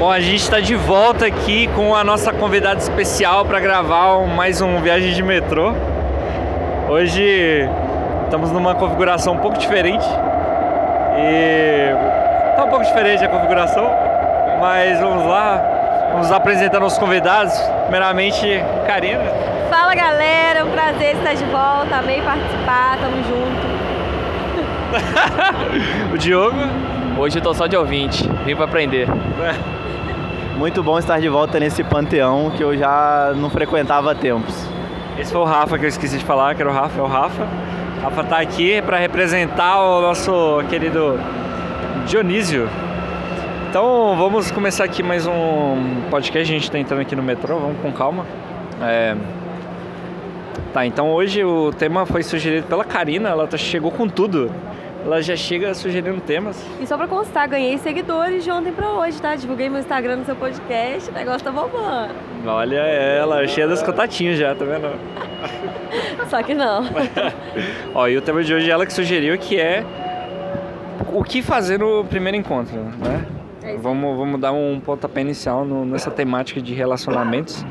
Bom, a gente está de volta aqui com a nossa convidada especial para gravar mais um Viagem de Metrô. Hoje estamos numa configuração um pouco diferente. E tá um pouco diferente a configuração, mas vamos lá. Vamos apresentando os convidados. Primeiramente, Karina. Fala galera, é um prazer estar de volta, amei participar, tamo junto. o Diogo. Hoje eu tô só de ouvinte, vim pra aprender. Muito bom estar de volta nesse panteão que eu já não frequentava há tempos. Esse foi o Rafa que eu esqueci de falar, que era o Rafa, é o Rafa. Rafa tá aqui para representar o nosso querido Dionísio. Então vamos começar aqui mais um podcast, a gente tá entrando aqui no metrô, vamos com calma. É, Tá, então hoje o tema foi sugerido pela Karina, ela tá- chegou com tudo. Ela já chega sugerindo temas. E só pra constar, ganhei seguidores de ontem pra hoje, tá? Divulguei meu Instagram no seu podcast, o negócio tá bombando. Olha ela, cheia dos contatinhos já, tá vendo? Só que não. Ó, e o tema de hoje é ela que sugeriu que é o que fazer no primeiro encontro, né? É. Vamos, vamos dar um pontapé inicial no- nessa temática de relacionamentos.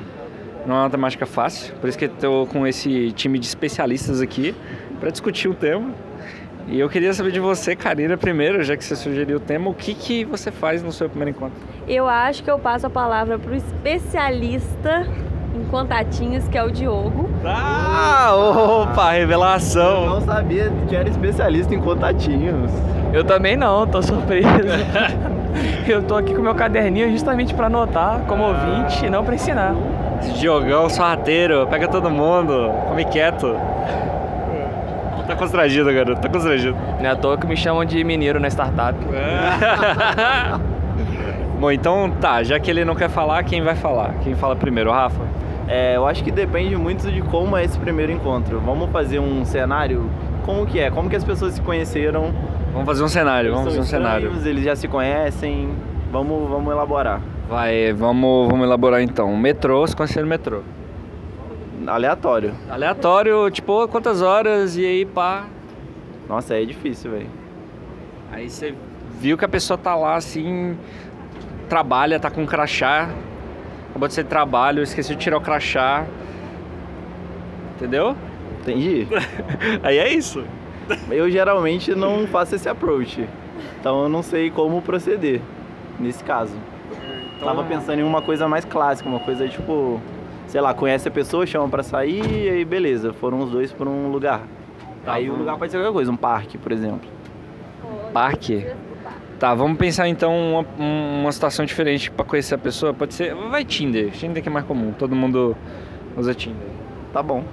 Não é uma temática fácil, por isso que eu tô com esse time de especialistas aqui para discutir o tema. E eu queria saber de você, Karina, primeiro, já que você sugeriu o tema, o que, que você faz no seu primeiro encontro? Eu acho que eu passo a palavra pro especialista em contatinhos, que é o Diogo. Ah, opa, Eu revelação! não sabia que era especialista em contatinhos. Eu também não, tô surpreso. eu tô aqui com meu caderninho justamente pra anotar como ouvinte e não pra ensinar. Esse Diogão, sorrateiro, pega todo mundo, come quieto. Tá constrangido, garoto, tá constrangido. Não é à toa que me chamam de mineiro na startup. Bom, então tá, já que ele não quer falar, quem vai falar? Quem fala primeiro, o Rafa? É, eu acho que depende muito de como é esse primeiro encontro. Vamos fazer um cenário? Como que é? Como que as pessoas se conheceram? Vamos fazer um cenário, Eles vamos fazer um cenário. Eles já se conhecem. Vamos, vamos elaborar. Vai, vamos, vamos elaborar então. Metrô, se conhecer no metrô. Aleatório. Aleatório, tipo, quantas horas e aí pá. Nossa, aí é difícil, velho. Aí você viu que a pessoa tá lá assim, trabalha, tá com um crachá. Acabou de ser trabalho, esqueci de tirar o crachá. Entendeu? Entendi. Aí é isso. Eu geralmente não faço esse approach. Então eu não sei como proceder nesse caso. Tava pensando em uma coisa mais clássica, uma coisa tipo, sei lá, conhece a pessoa, chama pra sair e aí beleza, foram os dois pra um lugar. Tá aí o lugar pode ser qualquer coisa, um parque, por exemplo. Parque. Tá, vamos pensar então uma, uma situação diferente pra conhecer a pessoa. Pode ser. Vai Tinder. Tinder que é mais comum. Todo mundo usa Tinder. Tá bom,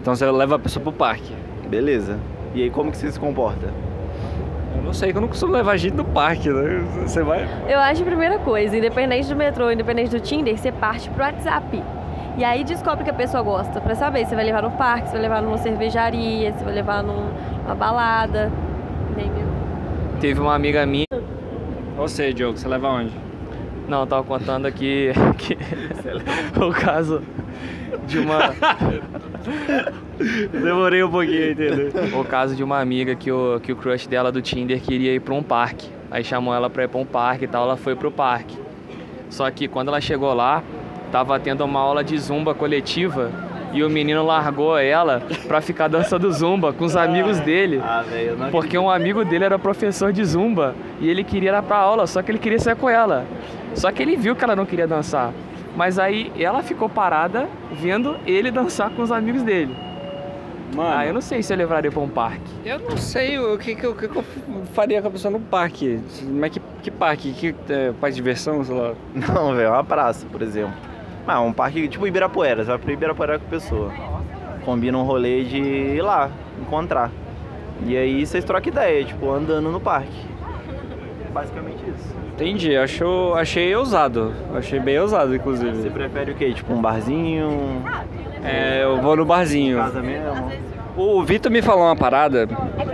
Então você leva a pessoa pro parque. beleza. E aí como que você se comporta? Eu não sei, que eu não costumo levar gente no parque, né? Você vai. Eu acho a primeira coisa, independente do metrô, independente do Tinder, você parte pro WhatsApp. E aí descobre que a pessoa gosta, pra saber se vai levar no parque, se vai levar numa cervejaria, se vai levar num- numa balada. Entendeu? Teve uma amiga minha. Você, Diogo, você leva onde? Não, eu tava contando aqui que o caso de uma. Demorei um pouquinho a entender. o caso de uma amiga que o, que o crush dela do Tinder queria ir pra um parque. Aí chamou ela pra ir pra um parque e tal, ela foi pro parque. Só que quando ela chegou lá, tava tendo uma aula de zumba coletiva e o menino largou ela pra ficar dançando zumba com os amigos dele. Ah, velho, eu não Porque um amigo dele era professor de zumba e ele queria ir pra aula, só que ele queria sair com ela. Só que ele viu que ela não queria dançar. Mas aí ela ficou parada vendo ele dançar com os amigos dele. Mano, Ah, eu não sei se eu levaria pra um parque. eu não sei o que, que, que que eu faria com a pessoa no parque. Mas que, que parque? Que é, parque de diversão, sei lá. Não, velho, é uma praça, por exemplo. Ah, um parque tipo Ibirapuera, você vai pro Ibirapuera com a pessoa. Combina um rolê de ir lá, encontrar. E aí vocês trocam ideia, tipo, andando no parque. Basicamente isso. Entendi, achou, achei ousado. Achei bem ousado, Você inclusive. prefere o quê? Tipo um barzinho, É, eu vou no barzinho. casa mesmo? O Vitor me falou uma parada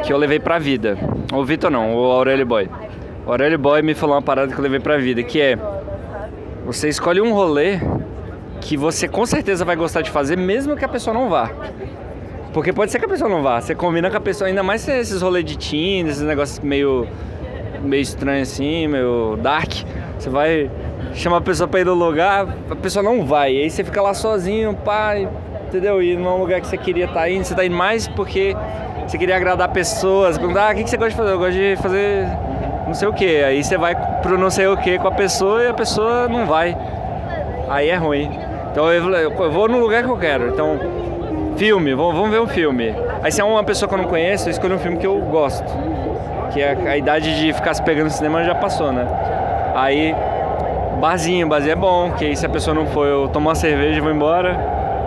que eu levei pra vida. O Vitor não, o Aurélio Boy. O Aurélio Boy me falou uma parada que eu levei pra vida, que é você escolhe um rolê que você com certeza vai gostar de fazer, mesmo que a pessoa não vá. Porque pode ser que a pessoa não vá. Você combina com a pessoa, ainda mais se esses rolês de Tinder, esses negócios meio, meio estranhos assim, meio dark. Você vai chama a pessoa pra ir no lugar, a pessoa não vai. E aí você fica lá sozinho, pai, entendeu? E não é um lugar que você queria estar indo, você tá indo mais porque você queria agradar pessoas, perguntar, ah, o que você gosta de fazer? Eu gosto de fazer não sei o que. Aí você vai pro não sei o que com a pessoa e a pessoa não vai. Aí é ruim. Então eu, eu vou no lugar que eu quero. Então, filme, vamos, vamos ver um filme. Aí se é uma pessoa que eu não conheço, eu escolho um filme que eu gosto. Que a, a idade de ficar se pegando no cinema já passou, né? Aí, barzinho, barzinho é bom, que aí se a pessoa não for, eu tomo uma cerveja e vou embora.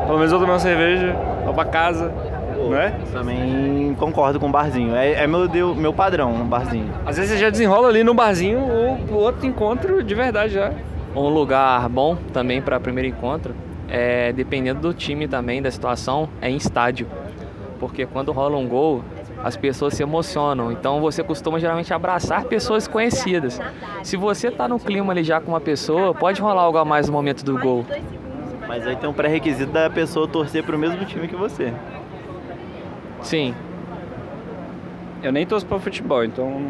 Pelo menos eu tomo uma cerveja, vou pra casa, não é? Também concordo com o barzinho. É, é meu, deu- meu padrão, um barzinho. Às vezes você já desenrola ali no barzinho o, o outro encontro de verdade já. Um lugar bom também para primeiro encontro, é, dependendo do time também, da situação, é em estádio. Porque quando rola um gol, as pessoas se emocionam. Então você costuma geralmente abraçar pessoas conhecidas. Se você tá no clima ali já com uma pessoa, pode rolar algo a mais no momento do gol. Mas aí tem um pré-requisito da pessoa torcer pro mesmo time que você. Sim, Eu nem torço pra futebol, então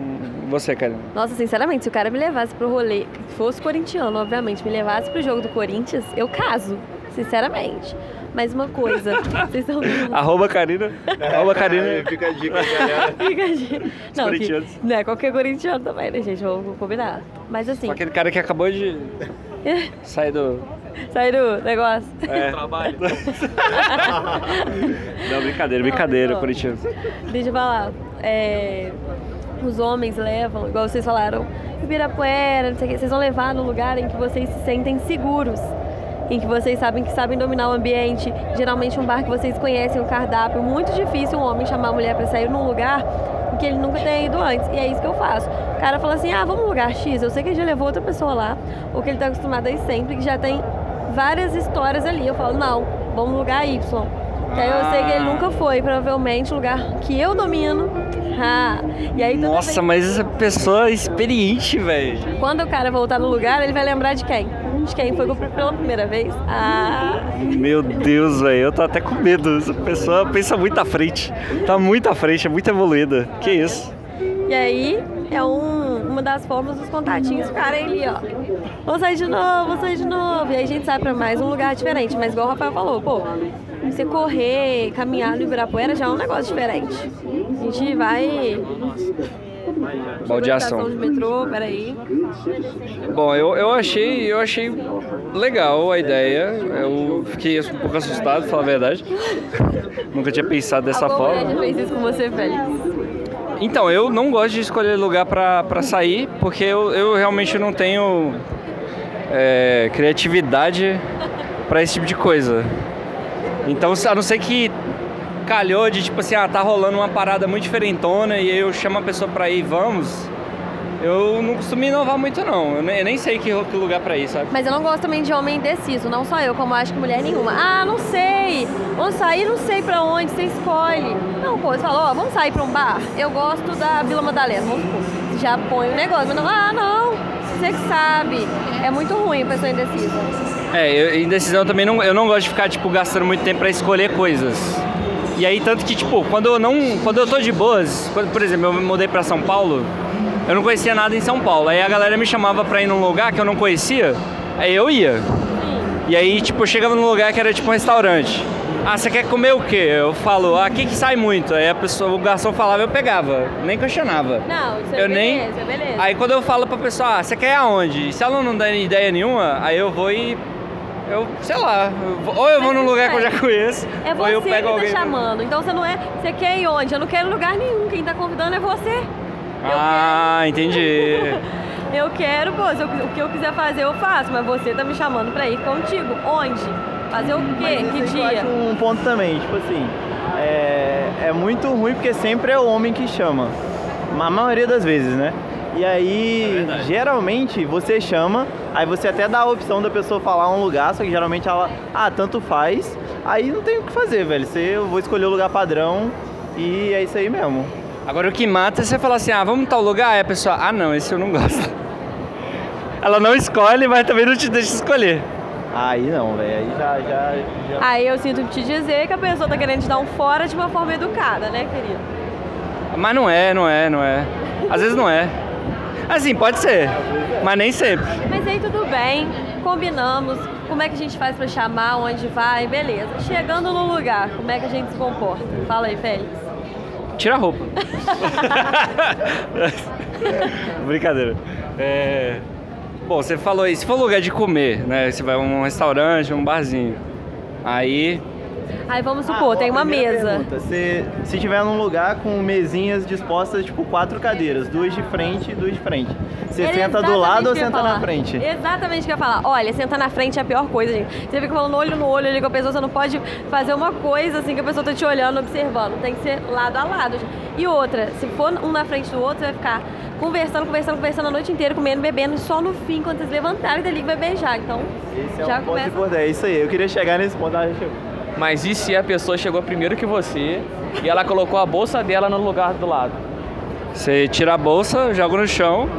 você, cara. Nossa, sinceramente, se o cara me levasse pro rolê, fosse corintiano, obviamente, me levasse pro jogo do Corinthians, eu caso. Sinceramente. Mas uma coisa, vocês estão vendo. Arroba Karina. Arroba Karina. Fica a dica, galera. Fica de... Não, que, corintianos. não é qualquer corintiano também, né, gente? Vamos combinar. Mas assim, Com aquele cara que acabou de sair do. sair do negócio. É. trabalho. Não, brincadeira, brincadeira, Não, Corinthians. Deixa eu falar. É, os homens levam, igual vocês falaram, Ibirapuera, não sei o quê, vocês vão levar no lugar em que vocês se sentem seguros. Em que vocês sabem que sabem dominar o ambiente. Geralmente um bar que vocês conhecem, o cardápio. Muito difícil um homem chamar a mulher pra sair num lugar que ele nunca tenha ido antes. E é isso que eu faço. O cara fala assim, ah, vamos no lugar X. Eu sei que ele já levou outra pessoa lá. Ou que ele tá acostumado a ir sempre, que já tem várias histórias ali. Eu falo, não, vamos no lugar Y. Que aí eu sei que ele nunca foi, provavelmente, lugar que eu domino. Ah, e aí Nossa, vez- mas essa pessoa é experiente, velho. quando o cara voltar no lugar, ele vai lembrar de quem? De quem foi pela primeira vez? Ah, Meu Deus, velho. Eu tô até com medo. Essa pessoa pensa muito à frente. Tá muito à frente, é muito evoluída. Que isso? e aí é um- uma das formas dos contatinhos ficarem ali, ó. Vamos sair de novo, vamos sair de novo. E aí a gente sai pra mais um lugar diferente. Mas igual o Rafael falou, pô, você correr, caminhar no Ibirapuera já é um negócio diferente. A gente vai. Baldeação. De metrô, peraí. Bom, eu, eu achei eu achei legal a ideia. Eu fiquei um pouco assustado, falar a verdade. Nunca tinha pensado dessa forma. fez isso com você, Félix? Então, eu não gosto de escolher lugar pra sair, porque eu, eu realmente não tenho é, criatividade pra esse tipo de coisa. Então, a não ser que calhou de tipo assim, ah, tá rolando uma parada muito diferentona e eu chamo a pessoa pra ir, vamos. Eu não costumo inovar muito não, eu nem, sei que, que lugar pra ir, sabe? Mas eu não gosto também de homem indeciso, não só eu, como acho que mulher nenhuma. Ah, não sei. Vamos sair, não sei pra onde, você escolhe. Não, pô, você falou, ó, vamos sair pra um bar? Eu gosto da Vila Madalena, vamos supor. Já põe o negócio, mas não, ah, não, você que sabe. É muito ruim a pessoa indecisa. É, eu, indecisão também não, eu não gosto de ficar tipo gastando muito tempo pra escolher coisas. E aí tanto que tipo, quando eu não, quando eu tô de boas, quando, por exemplo, eu me mudei pra São Paulo, eu não conhecia nada em São Paulo. Aí a galera me chamava pra ir num lugar que eu não conhecia, aí eu ia. E aí tipo, eu chegava num lugar que era tipo um restaurante. Ah, você quer comer o quê? Eu falo, ah, aqui que sai muito. Aí a pessoa, o garçom falava, eu pegava, nem questionava. Não, isso é Eu nem- beleza, beleza. Aí quando eu falo pra pessoa, ah, você quer ir aonde? Se ela não dá ideia nenhuma, aí eu vou e. Eu, sei lá, ou eu vou num lugar que eu é. já conheço, É ou você eu que pego tá alguém. chamando. Então você não é. Você quer ir onde? Eu não quero lugar nenhum. Quem tá convidando é você. Ah, entendi. Eu quero, pô, se eu- o que eu quiser fazer eu faço, mas você tá me chamando pra ir contigo. Onde? Fazer o quê? Mas Que dia? acho um ponto também, tipo assim, é, é muito ruim porque sempre é o homem que chama. A maioria das vezes, né? E aí, geralmente, você chama, aí você até dá a opção da pessoa falar um lugar, só que geralmente ela, ah, tanto faz. Aí não tem o que fazer, velho. Você, eu vou escolher o lugar padrão e é isso aí mesmo. Agora o que mata é você falar assim, ah, vamos tal lugar? Aí a pessoa, ah não, esse eu não gosto. Ela não escolhe, mas também não te deixa escolher. Aí não, velho. Aí já, já, já. Aí eu sinto te dizer que a pessoa tá querendo te dar um fora de uma forma educada, né, querido? Mas não é, não é, não é. Às vezes não é. Assim, pode ser. Mas nem sempre. Mas aí tudo bem, combinamos. Como é que a gente faz pra chamar, onde vai, beleza. Chegando no lugar, como é que a gente se comporta? Fala aí, Félix. Tira a roupa. Brincadeira. É... Bom, você falou aí, se for lugar de comer, né? Você vai a um restaurante, um barzinho. Aí Aí vamos supor, tem uma mesa. pergunta, Se, se tiver num lugar com mesinhas dispostas, tipo, quatro cadeiras, duas de frente e duas de frente. Você Era senta do lado ou senta na falar. frente? Exatamente o que eu ia falar. Olha, sentar na frente é a pior coisa, gente. Você fica falando olho no olho ali com a pessoa, você não pode fazer uma coisa assim que a pessoa tá te olhando, observando. Tem que ser lado a lado. gente. E outra, se for um na frente do outro, você vai ficar conversando, conversando, conversando a noite inteira, comendo, bebendo, só no fim, quando vocês levantarem dali, que vai beijar. Então, Esse é já um ponto começa. importante. É isso aí, eu queria chegar nesse ponto. Ah, deixa eu- Mas e se a pessoa chegou primeiro que você e ela colocou a bolsa dela no lugar do lado? você tira a bolsa, joga no chão,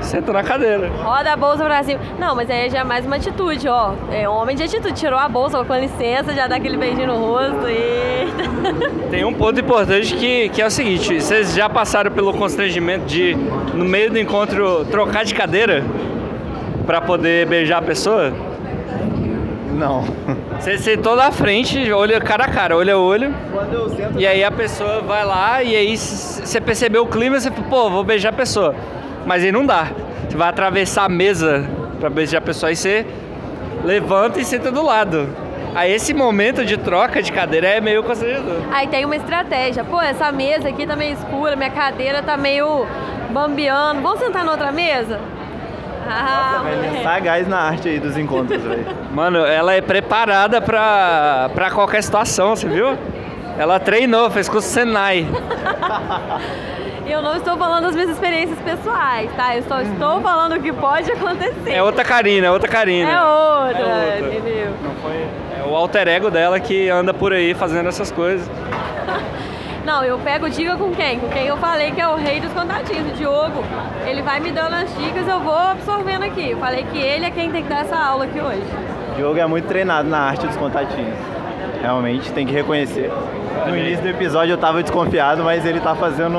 senta na cadeira. Roda a bolsa pra cima. Não, mas aí já é mais uma atitude, ó. É homem de atitude. Tirou a bolsa, com licença, já dá aquele beijinho no rosto. Eita. Tem um ponto importante que, que é o seguinte: vocês já passaram pelo constrangimento de, no meio do encontro, trocar de cadeira pra poder beijar a pessoa? Não. Você sentou na frente, olha cara a cara, olho a olho, Quando eu sento. e aí a pessoa vai lá e aí você percebeu o clima, você fala, pô, vou beijar a pessoa. Mas aí não dá. Você vai atravessar a mesa pra beijar a pessoa e você levanta e senta do lado. Aí esse momento de troca de cadeira é meio constrangedor. Aí tem uma estratégia. Pô, essa mesa aqui tá meio escura, minha cadeira tá meio bambeando. Vamos sentar na outra mesa? Ah, Velho, moleque. sagaz na arte aí dos encontros, velho. Mano, ela é preparada pra, pra qualquer situação, você viu? Ela treinou, fez curso Senai. Eu não estou falando das minhas experiências pessoais, tá? Eu só estou falando o que pode acontecer. É outra Karina, é outra Karina. É outra, É outra. entendeu? Não foi. É o alter ego dela que anda por aí fazendo essas coisas. Não, eu pego dica com quem? Com quem eu falei que é o rei dos contatinhos, o Diogo. Ele vai me dando as dicas, eu vou absorvendo aqui. Eu falei que ele é quem tem que dar essa aula aqui hoje. O Diogo é muito treinado na arte dos contatinhos. Realmente, tem que reconhecer. No início do episódio eu tava desconfiado, mas ele tá fazendo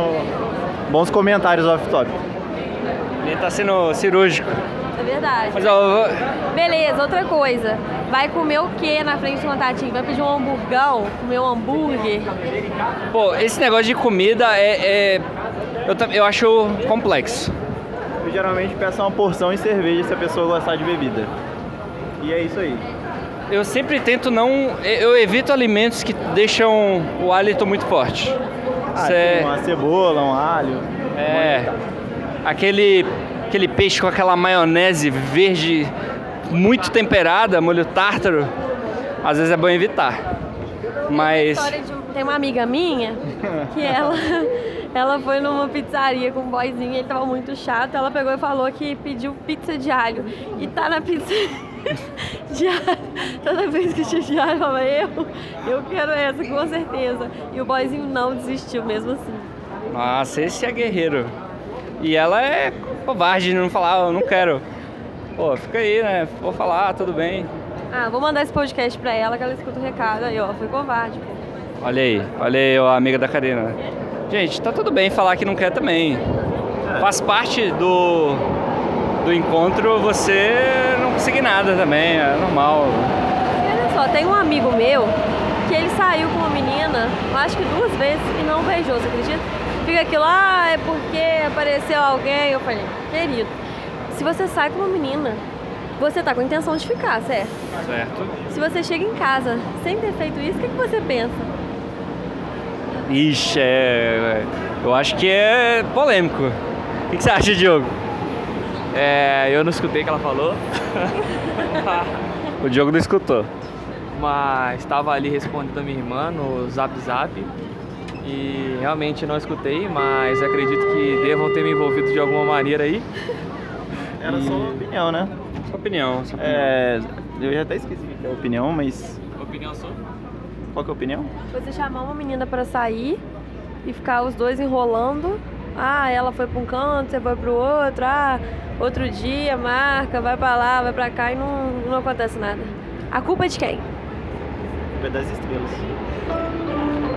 bons comentários off-top. Ele tá sendo cirúrgico. É verdade. Mas ó, Beleza, outra coisa. Vai comer o que na frente do contatinho? Vai pedir um hamburgão? Comer um hambúrguer? pô, esse negócio de comida é. é- eu, eu acho complexo. Eu geralmente peço uma porção e cerveja se a pessoa gostar de bebida. E é isso aí. Eu sempre tento não. Eu evito alimentos que deixam o hálito muito forte. Ah, Cê- tipo uma cebola, um alho. É. Aquele, aquele peixe com aquela maionese verde muito temperada, molho tártaro, às vezes é bom evitar. Mas. Tem uma amiga minha que ela, ela foi numa pizzaria com um boyzinho e ele tava muito chato. Ela pegou e falou que pediu pizza de alho. E tá na pizza de alho. Toda vez que tinha de alho, falava, eu, eu quero essa, com certeza. E o boyzinho não desistiu mesmo assim. Nossa, esse é guerreiro. E ela é covarde de não falar, "Ah, eu não quero. Pô, fica aí, né? Vou falar, tudo bem. Ah, vou mandar esse podcast pra ela que ela escuta o recado. Aí, ó, foi covarde. pô. Olha aí, olha aí, ó, a amiga da Karina. Gente, tá tudo bem falar que não quer também. Faz parte do, do encontro você não conseguir nada também, é normal. E olha só, tem um amigo meu que ele saiu com uma menina, acho que duas vezes, e não beijou, você acredita? Fica aquilo, ah, é porque apareceu alguém. Eu falei, querido, se você sai com uma menina, você tá com a intenção de ficar, certo? Certo. Se você chega em casa sem ter feito isso, o que, que você pensa? Ixi, é, eu acho que é polêmico. O que, que você acha, Diogo? É, eu não escutei o que ela falou, O Diogo não escutou. mas estava ali respondendo a minha irmã no Zap Zap e realmente não escutei, mas acredito que devam ter me envolvido de alguma maneira aí. Era só uma opinião, né? Sua opinião, sua opinião. É, eu já até esqueci o que é a opinião, mas. Opinião sua? Qual que é a opinião? Você chamar uma menina pra sair e ficar os dois enrolando. Ah, ela foi pra um canto, você foi pro outro. Ah, outro dia, marca, vai pra lá, vai pra cá e não, não acontece nada. A culpa é de quem? Culpa é das estrelas.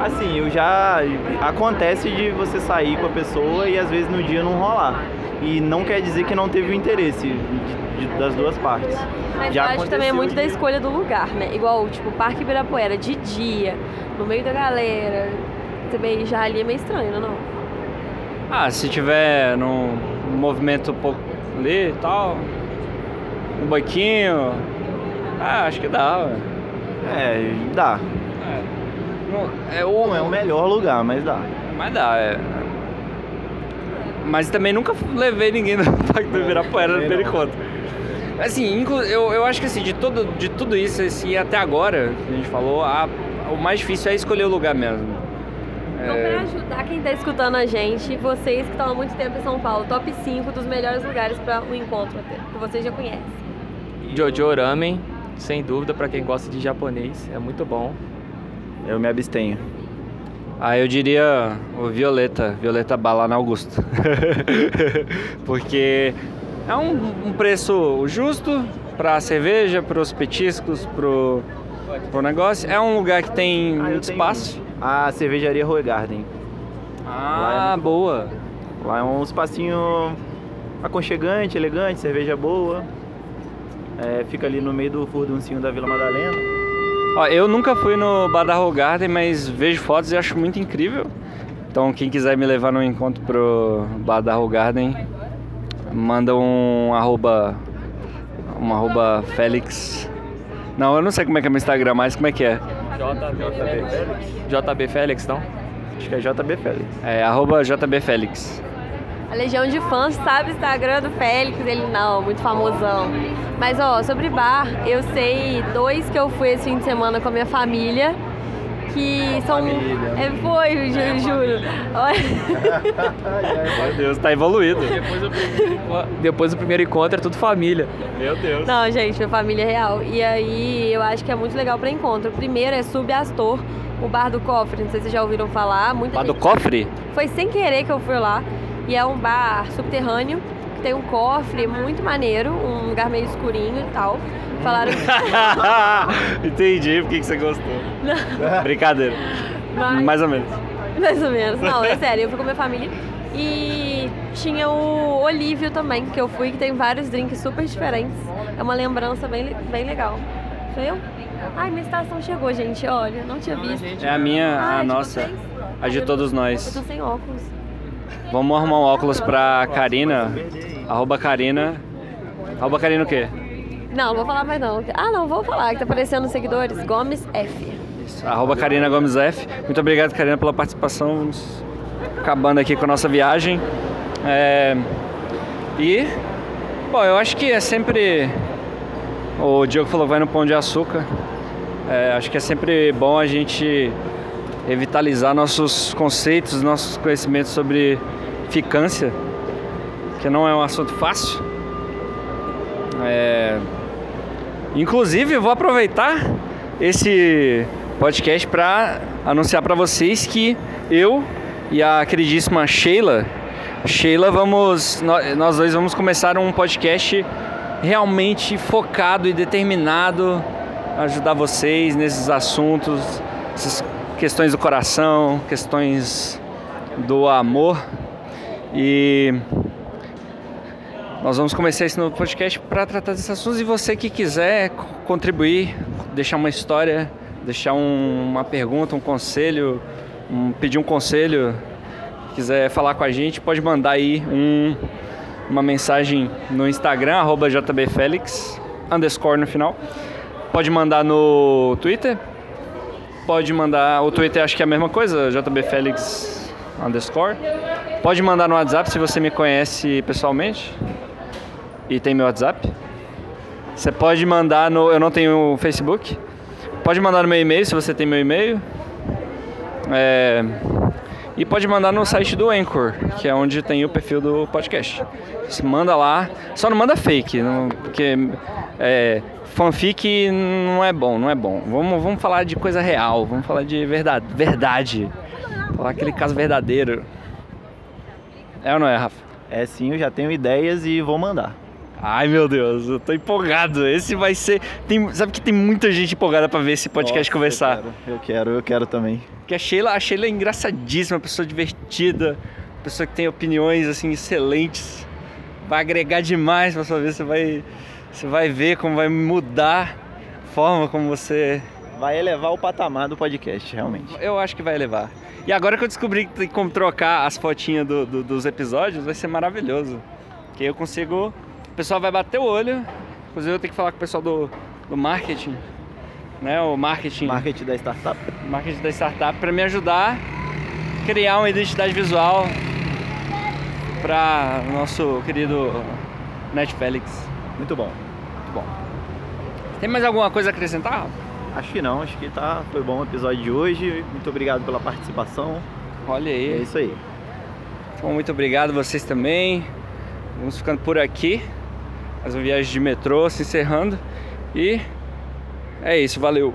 Assim, eu já. Acontece de você sair com a pessoa e às vezes no dia não rolar. e não quer dizer que não teve o interesse de- de- das duas partes. Mas Já eu acho que também é muito de- da escolha do lugar, né? Igual, tipo, Parque Ibirapuera, de dia, no meio da galera. Você beijar ali é meio estranho, não? é não? Ah, se tiver num movimento um pouco ali e tal, um banquinho, ah, acho que dá. É, dá. Não, É Não é o melhor lugar, mas dá. Mas dá, é. Mas também nunca levei ninguém no Parque do Ibirapuera no. Pericoto. Assim, inclu- eu, eu acho que assim, de, todo, de tudo isso, assim, até agora, que a gente falou, a- o mais difícil é escolher o lugar mesmo. Então, pra ajudar quem tá escutando a gente, vocês que estão há muito tempo em São Paulo, top 5 dos melhores lugares para o encontro, até, que vocês já conhecem. Jojo Ramen, sem dúvida, pra quem gosta de japonês, é muito bom. Eu me abstenho. Ah, eu diria o Violeta, Violeta Bala na Augusto. Porque é um, um preço justo pra cerveja, pros petiscos, pro, pro negócio. É um lugar que tem Ah, muito espaço. A cervejaria Roy Garden. Ah, boa. Lá é um espacinho aconchegante, elegante, cerveja boa. É, fica ali no meio do furduncinho da Vila Madalena. Ó, eu nunca fui no Bar da Roll Garden, mas vejo fotos e acho muito incrível. Então, quem quiser me levar no encontro pro Bar da Roll Garden, manda um arroba, um arroba Félix. Não, eu não sei como é que é meu Instagram, mas como é que é? JB Félix. JB Félix, não? Acho que é JB Félix. É arroba JB Félix. A legião de fãs sabe o Instagram do Félix, ele não, muito famosão. Mas ó, sobre bar, eu sei dois que eu fui esse fim de semana com a minha família, que são. família. É, foi, ju- juro. Olha. Meu Deus, tá evoluído. Depois do, primeiro, depois do primeiro encontro é tudo família. Meu Deus. Não, gente, minha família é real. E aí eu acho que é muito legal pra encontro. O primeiro é Subastor, o bar do cofre. Não sei se vocês já ouviram falar. Muita Bar do gente- cofre? Foi sem querer que eu fui lá. E é um bar subterrâneo, que tem um cofre muito maneiro, um lugar meio escurinho e tal. Falaram Entendi por que que você gostou. Brincadeira. Mas- Mais ou menos. Mais ou menos. Não, é sério, eu fui com a minha família. E tinha o Olívio também, que eu fui, que tem vários drinks super diferentes. É uma lembrança bem, bem legal. Sou eu? Ai, minha estação chegou, gente. Olha, não tinha visto. É a minha, Ah, a de nossa, a de Eu- todos Eu nós. tô sem óculos. Vamos arrumar um óculos pra Karina. Arroba Karina. Arroba Karina o quê? Não, não vou falar mais não. Ah, não, vou falar, que tá aparecendo nos seguidores. Gomes F. Arroba Karina Gomes F. Muito obrigado, Karina, pela participação. Vamos acabando aqui com a nossa viagem. É, E, bom, eu acho que é sempre. O Diogo falou que vai no Pão de Açúcar. É, acho que é sempre bom a gente revitalizar nossos conceitos, nossos conhecimentos sobre ficância, que não é um assunto fácil. É, Inclusive, vou aproveitar esse podcast para anunciar para vocês que eu e a queridíssima Sheila, Sheila, vamos, nó- nós dois vamos começar um podcast realmente focado e determinado a ajudar vocês nesses assuntos, essas questões do coração, questões do amor e nós vamos começar esse novo podcast para tratar desses assuntos e você que quiser co- contribuir, deixar uma história, deixar um- uma pergunta, um conselho, um- pedir um conselho, quiser falar com a gente, pode mandar aí um- uma mensagem no Instagram, arroba jbfelix, underscore no final. Pode mandar no Twitter, pode mandar, o Twitter acho que é a mesma coisa, jbfelix underscore. Pode mandar no WhatsApp se você me conhece pessoalmente e tem meu WhatsApp. Você pode mandar no. Eu não tenho Facebook. Pode mandar no meu e-mail se você tem meu e-mail. É, e pode mandar no site do Anchor, que é onde tem o perfil do podcast. Manda lá. Só não manda fake, não- porque é, fanfic não é bom, não é bom. Vamos, vamos falar de coisa real, vamos falar de verdade. verdade. Falar aquele caso verdadeiro. É ou não é, Rafa? É sim, eu já tenho ideias e vou mandar. Ai meu Deus, eu tô empolgado. Esse vai ser. Tem, sabe que tem muita gente empolgada pra ver esse podcast Nossa, conversar. Eu quero, eu quero, eu quero também. Porque a Sheila, a Sheila é engraçadíssima, pessoa divertida, pessoa que tem opiniões assim excelentes. vai agregar demais pra sua vida. Você vai, você vai ver como vai mudar a forma como você. Vai elevar o patamar do podcast, realmente. Eu acho que vai levar. E agora que eu descobri que tem como trocar as fotinhas do- do- dos episódios, vai ser maravilhoso. Que aí eu consigo. O pessoal vai bater o olho. Inclusive eu tenho que falar com o pessoal do, do marketing. Né? O marketing. Marketing da startup. marketing da startup para me ajudar a criar uma identidade visual para o nosso querido Netflix. Muito bom. Muito bom. Tem mais alguma coisa a acrescentar? Acho que não, acho que tá, foi bom o episódio de hoje. Muito obrigado pela participação. Olha É aí. isso aí. Então, muito obrigado vocês também. Vamos ficando por aqui. As viagens de metrô se encerrando. E é isso, valeu.